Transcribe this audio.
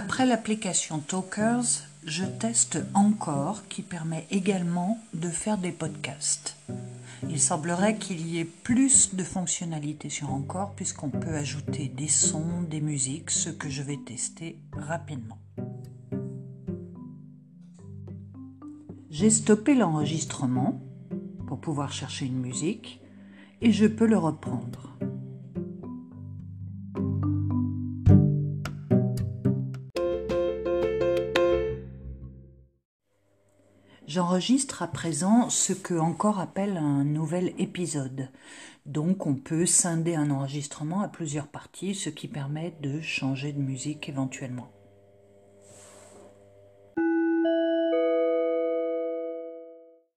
Après l'application Talkers, je teste Encore qui permet également de faire des podcasts. Il semblerait qu'il y ait plus de fonctionnalités sur Encore puisqu'on peut ajouter des sons, des musiques, ce que je vais tester rapidement. J'ai stoppé l'enregistrement pour pouvoir chercher une musique et je peux le reprendre. J'enregistre à présent ce que encore appelle un nouvel épisode. Donc on peut scinder un enregistrement à plusieurs parties, ce qui permet de changer de musique éventuellement.